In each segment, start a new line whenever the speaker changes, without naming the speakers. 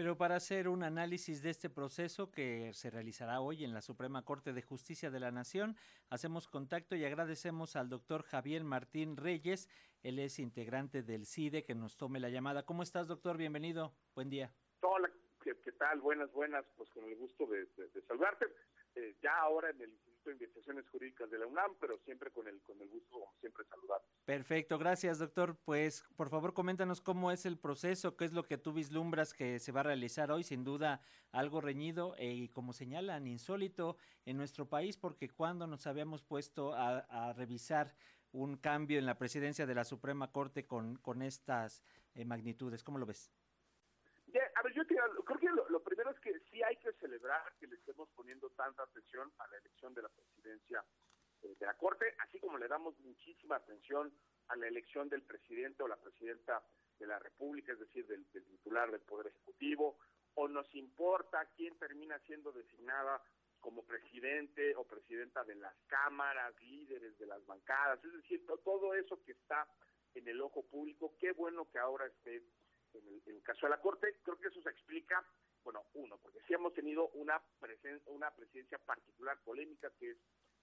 Pero para hacer un análisis de este proceso que se realizará hoy en la Suprema Corte de Justicia de la Nación, hacemos contacto y agradecemos al doctor Javier Martín Reyes. Él es integrante del CIDE que nos tome la llamada. ¿Cómo estás, doctor? Bienvenido. Buen día.
Hola, ¿qué, tal? Buenas, buenas. Pues con el gusto de, saludarte. Eh, ya ahora en el de Investigaciones Jurídicas de la UNAM, pero siempre con el, con el gusto, como siempre, saludar.
Perfecto, gracias, doctor. Pues, por favor, coméntanos cómo es el proceso, qué es lo que tú vislumbras que se va a realizar hoy, sin duda algo reñido e, y, como señalan, insólito en nuestro país, porque cuando nos habíamos puesto a, revisar un cambio en la presidencia de la Suprema Corte con, con estas eh, magnitudes, ¿cómo lo ves?
A ver, yo creo que lo, primero es que sí hay que celebrar que le estemos poniendo tanta atención a la elección de la presidencia eh, de la Corte, así como le damos muchísima atención a la elección del presidente o la presidenta de la República, es decir, del, titular del Poder Ejecutivo, o nos importa quién termina siendo designada como presidente o presidenta de las cámaras, líderes de las bancadas, es decir, todo eso que está en el ojo público, qué bueno que ahora esté en el, caso de la Corte, creo que eso se explica, bueno, uno, porque sí hemos tenido una, una presidencia particular polémica, que es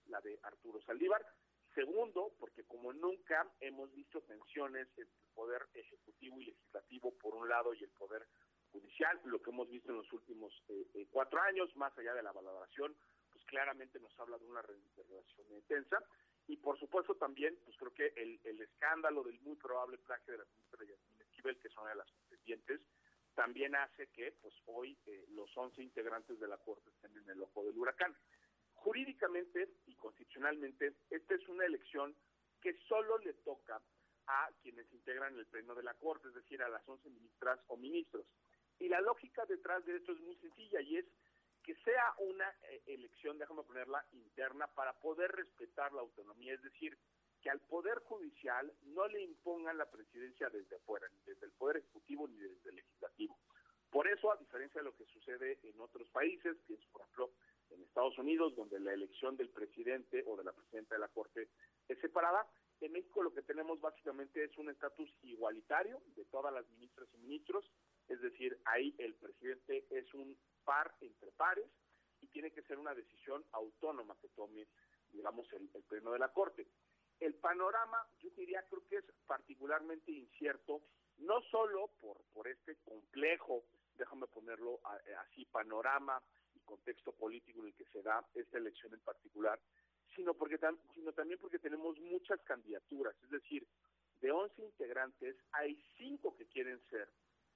la de Arturo Saldívar. Segundo, porque como nunca hemos visto tensiones entre el poder ejecutivo y legislativo por un lado y el poder judicial, lo que hemos visto en los últimos eh, eh, cuatro años, más allá de la valoración, pues claramente nos habla de una relación intensa. Y por supuesto también, pues creo que el, el escándalo del muy probable plagio de la ministra Yasmín Esquivel, que es una de las contendientes, también hace que pues hoy eh, los 11 integrantes de la Corte estén en el ojo del huracán. Jurídicamente y constitucionalmente, esta es una elección que solo le toca a quienes integran el pleno de la Corte, es decir, a las 11 ministras o ministros. Y la lógica detrás de esto es muy sencilla y es que sea una eh, elección, déjame ponerla, interna para poder respetar la autonomía, es decir, que al Poder Judicial no le impongan la presidencia desde afuera, ni desde el Poder Ejecutivo ni desde el Legislativo. Por eso, a diferencia de lo que sucede en otros países, es por ejemplo en Estados Unidos, donde la elección del presidente o de la presidenta de la Corte es separada, en México lo que tenemos básicamente es un estatus igualitario de todas las ministras y ministros, es decir, ahí el presidente es un par entre pares y tiene que ser una decisión autónoma que tome, digamos, el, pleno de la Corte. El panorama, yo diría, creo que es particularmente incierto, no solo por, por este complejo, déjame ponerlo eh, así, panorama y contexto político en el que se da esta elección en particular, sino, porque sino también porque tenemos muchas candidaturas, es decir, de 11 integrantes hay 5 que quieren ser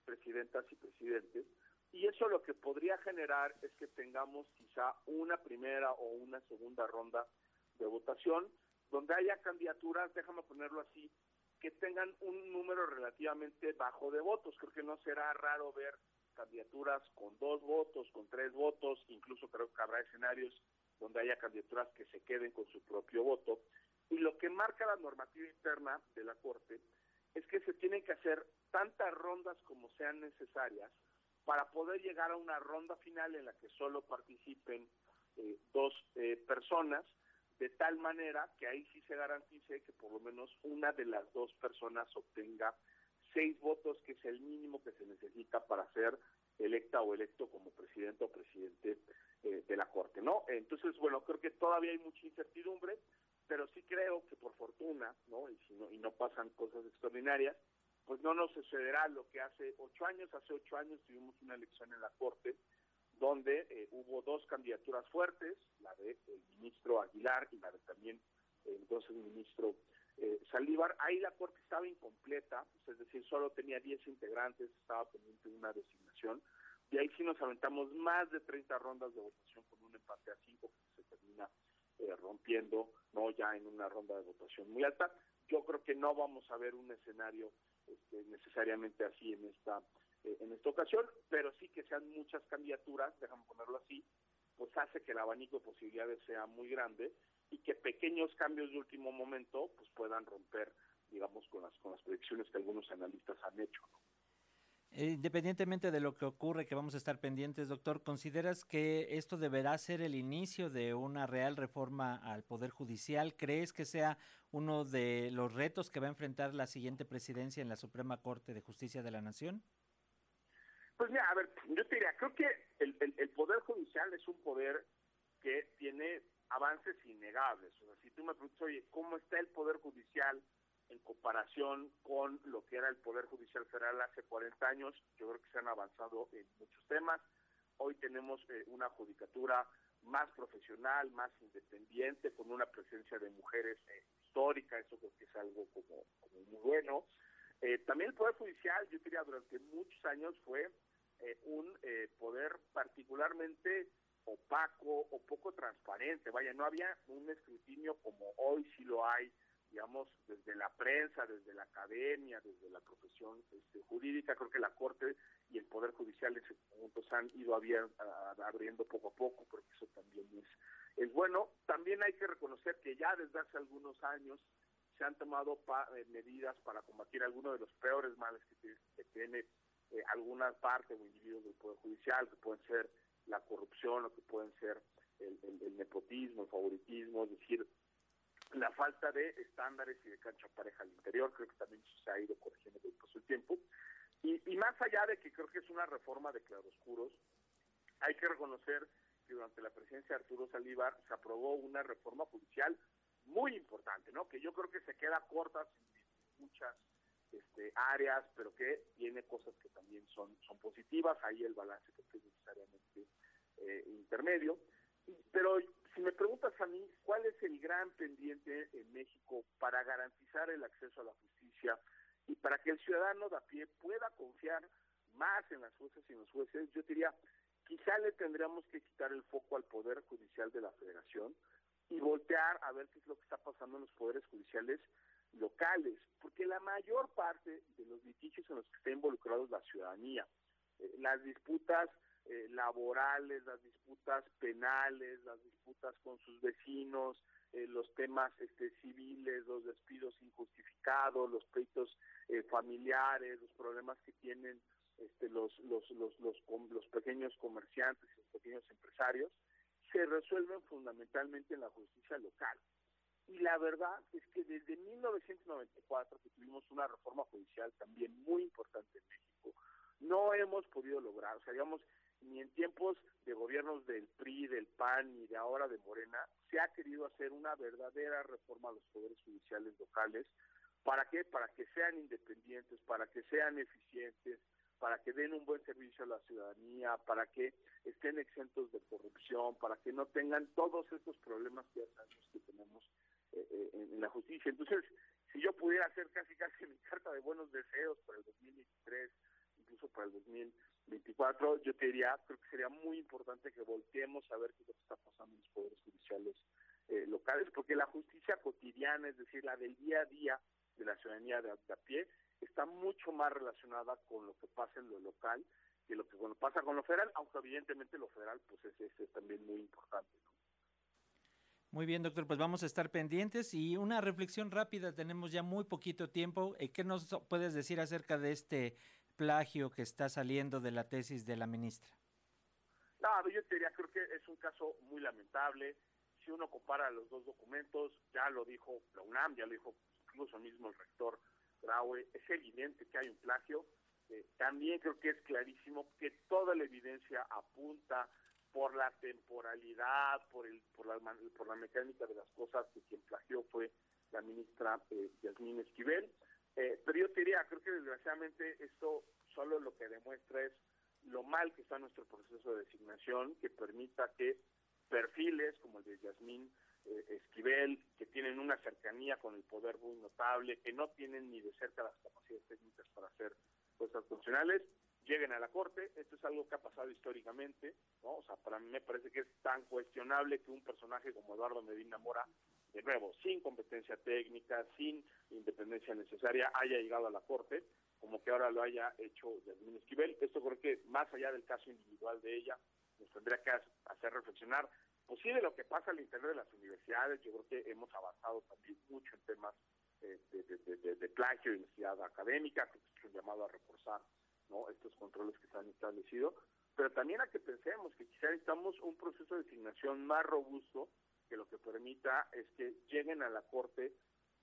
presidentas y presidentes, y eso lo que podría generar es que tengamos quizá una primera o una segunda ronda de votación donde haya candidaturas, déjame ponerlo así, que tengan un número relativamente bajo de votos. Creo que no será raro ver candidaturas con dos votos, con tres votos, incluso creo que habrá escenarios donde haya candidaturas que se queden con su propio voto. Y lo que marca la normativa interna de la Corte es que se tienen que hacer tantas rondas como sean necesarias para poder llegar a una ronda final en la que solo participen eh, dos eh, personas, de tal manera que ahí sí se garantice que por lo menos una de las dos personas obtenga seis votos, que es el mínimo que se necesita para ser electa o electo como presidente o presidente eh, de la Corte, ¿no? Entonces, bueno, creo que todavía hay mucha incertidumbre, pero sí creo que por fortuna, ¿no? Y, si no, y no pasan cosas extraordinarias, pues no nos sucederá lo que hace ocho años. Hace ocho años tuvimos una elección en la Corte donde eh, hubo dos candidaturas fuertes, la del ministro Aguilar y la de también eh, entonces el ministro eh, Saldívar. Ahí la Corte estaba incompleta, pues, es decir, solo tenía diez integrantes, estaba pendiente de una designación. Y ahí sí nos aventamos más de 30 rondas de votación con un empate a cinco que se termina eh, rompiendo, no ya en una ronda de votación muy alta. Yo creo que no vamos a ver un escenario este, necesariamente así en esta eh, en esta ocasión, pero sí que sean muchas candidaturas, déjame ponerlo así, pues hace que el abanico de posibilidades sea muy grande y que pequeños cambios de último momento pues puedan romper, digamos, con las con las predicciones que algunos analistas han hecho.
Eh, independientemente de lo que ocurre, que vamos a estar pendientes, doctor, ¿consideras que esto deberá ser el inicio de una real reforma al Poder Judicial? ¿Crees que sea uno de los retos que va a enfrentar la siguiente presidencia en la Suprema Corte de Justicia de la Nación?
Pues mira, a ver, yo te diría, creo que el, el, Poder Judicial es un poder que tiene avances innegables. O sea, si tú me preguntas, oye, ¿cómo está el Poder Judicial en comparación con lo que era el Poder Judicial Federal hace 40 años? Yo creo que se han avanzado en muchos temas. Hoy tenemos eh, una judicatura más profesional, más independiente, con una presencia de mujeres eh, histórica, eso creo que es algo como, muy bueno. Eh, también el Poder Judicial, yo diría, durante muchos años fue eh, un eh, poder particularmente opaco o poco transparente. Vaya, no había un escrutinio como hoy sí lo hay, digamos, desde la prensa, desde la academia, desde la profesión este, jurídica. Creo que la Corte y el Poder Judicial en ese momento se han ido abriendo poco a poco, porque eso también es, es bueno. También hay que reconocer que ya desde hace algunos años se han tomado eh, medidas para combatir algunos de los peores males que tiene eh, alguna parte o individuos del Poder Judicial, que pueden ser la corrupción o que pueden ser el, nepotismo, el favoritismo, es decir, la falta de estándares y de cancha pareja al interior, creo que también se ha ido corrigiendo con el tiempo. Y, y, más allá de que creo que es una reforma de claroscuros, hay que reconocer que durante la presidencia de Arturo Salívar se aprobó una reforma judicial muy importante, ¿no? Que yo creo que se queda corta sin muchas este, áreas, pero que tiene cosas que también son, son positivas, ahí el balance que es necesariamente eh, intermedio. Pero si me preguntas a mí, ¿cuál es el gran pendiente en México para garantizar el acceso a la justicia y para que el ciudadano de a pie pueda confiar más en las jueces y en los jueces? Yo diría, quizá le tendríamos que quitar el foco al Poder Judicial de la Federación y voltear a ver qué es lo que está pasando en los poderes judiciales locales, porque la mayor parte de los litigios en los que está involucrados la ciudadanía, eh, las disputas eh, laborales, las disputas penales, las disputas con sus vecinos, eh, los temas este, civiles, los despidos injustificados, los pleitos familiares, los problemas que tienen este, los, los, los, los, los pequeños comerciantes los pequeños empresarios, se resuelven fundamentalmente en la justicia local. Y la verdad es que desde 1994, que tuvimos una reforma judicial también muy importante en México, no hemos podido lograr, o sea, digamos, ni en tiempos de gobiernos del PRI, del PAN y de ahora de Morena, se ha querido hacer una verdadera reforma a los poderes judiciales locales. ¿Para qué? Para que sean independientes, para que sean eficientes, para que den un buen servicio a la ciudadanía, para que estén exentos de corrupción, para que no tengan todos estos problemas que que tenemos eh, en, la justicia. Entonces, si yo pudiera hacer casi casi mi carta de buenos deseos para el 2023, incluso para el 2024, yo te diría, creo que sería muy importante que volteemos a ver qué es lo que está pasando en los poderes judiciales eh, locales, porque la justicia cotidiana, es decir, la del día a día de la ciudadanía de a pie, está mucho más relacionada con lo que pasa en lo local que lo que pasa con lo federal, aunque evidentemente lo federal pues es, es, también muy importante.
Muy bien, doctor, pues vamos a estar pendientes y una reflexión rápida, tenemos ya muy poquito tiempo. Eh, ¿Qué nos puedes decir acerca de este plagio que está saliendo de la tesis de la ministra?
No, yo te diría, creo que es un caso muy lamentable. Si uno compara los dos documentos, ya lo dijo la UNAM, ya lo dijo incluso mismo el rector es evidente que hay un plagio. Eh, también creo que es clarísimo que toda la evidencia apunta por la temporalidad, por el por la, por la mecánica de las cosas, que quien plagió fue la ministra eh, Yasmín Esquivel. Eh, pero yo te diría, creo que desgraciadamente esto solo lo que demuestra es lo mal que está nuestro proceso de designación, que permita que perfiles como el de Yasmín eh, Esquivel, que tienen una cercanía con el poder muy notable, que no tienen ni de cerca las capacidades técnicas para hacer cosas funcionales, lleguen a la Corte. Esto es algo que ha pasado históricamente, ¿no? O sea, para mí me parece que es tan cuestionable que un personaje como Eduardo Medina Mora, de nuevo, sin competencia técnica, sin independencia necesaria, haya llegado a la Corte, como que ahora lo haya hecho Yasmín Esquivel. Esto creo que, más allá del caso individual de ella, nos tendría que hacer reflexionar pues sí de lo que pasa al interior de las universidades, yo creo que hemos avanzado también mucho en temas eh, de, plagio y necesidad académica, que es un llamado a reforzar ¿no? estos controles que se han establecido, pero también a que pensemos que quizá necesitamos un proceso de designación más robusto que lo que permita es que lleguen a la Corte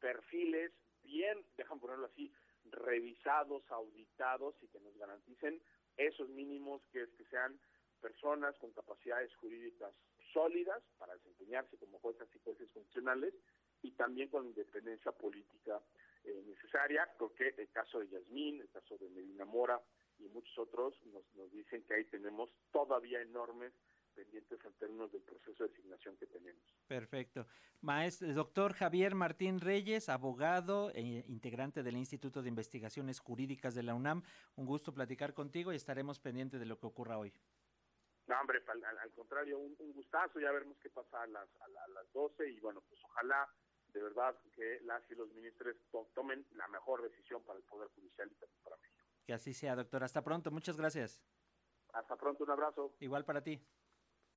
perfiles bien, dejan ponerlo así, revisados, auditados y que nos garanticen esos mínimos que es que sean personas con capacidades jurídicas sólidas para desempeñarse como juezas y jueces funcionales y también con independencia política eh, necesaria. porque el caso de Yasmín, el caso de Medina Mora y muchos otros nos, nos dicen que ahí tenemos todavía enormes pendientes en términos del proceso de asignación que tenemos.
Perfecto. Maestro, doctor Javier Martín Reyes, abogado e integrante del Instituto de Investigaciones Jurídicas de la UNAM. Un gusto platicar contigo y estaremos pendientes de lo que ocurra hoy.
No, hombre, al, contrario, un, gustazo, ya veremos qué pasa a las, a, las 12 y bueno, pues ojalá de verdad que las y los ministros tomen la mejor decisión para el Poder Judicial y también para México.
Que así sea, doctor. Hasta pronto, muchas gracias.
Hasta pronto, un abrazo.
Igual para ti.